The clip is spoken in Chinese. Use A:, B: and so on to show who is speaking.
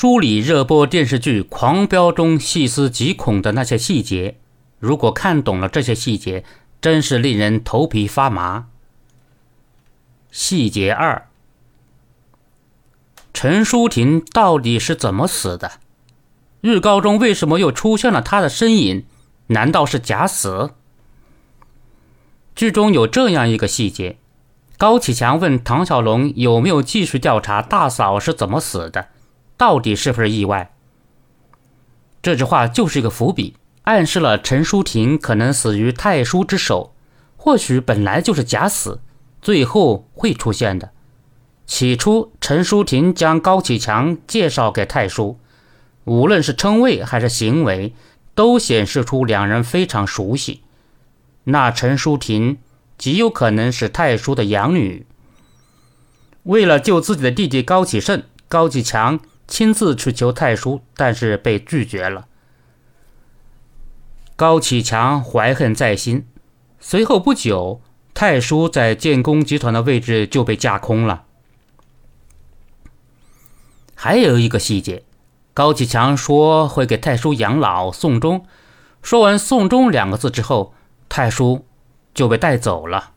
A: 梳理热播电视剧《狂飙》中细思极恐的那些细节，如果看懂了这些细节，真是令人头皮发麻。细节二：陈淑婷到底是怎么死的？日高中为什么又出现了她的身影？难道是假死？剧中有这样一个细节：高启强问唐小龙有没有继续调查大嫂是怎么死的，到底是不是意外？这句话就是一个伏笔，暗示了陈淑婷可能死于太叔之手，或许本来就是假死，最后会出现的。起初，陈淑婷将高启强介绍给太叔，无论是称谓还是行为，都显示出两人非常熟悉。那陈淑婷极有可能是太叔的养女。为了救自己的弟弟高启盛，高启强亲自去求太叔，但是被拒绝了。高启强怀恨在心，随后不久，太叔在建工集团的位置就被架空了。还有一个细节，高启强说会给太叔养老送终，说完“送终”两个字之后。太叔就被带走了。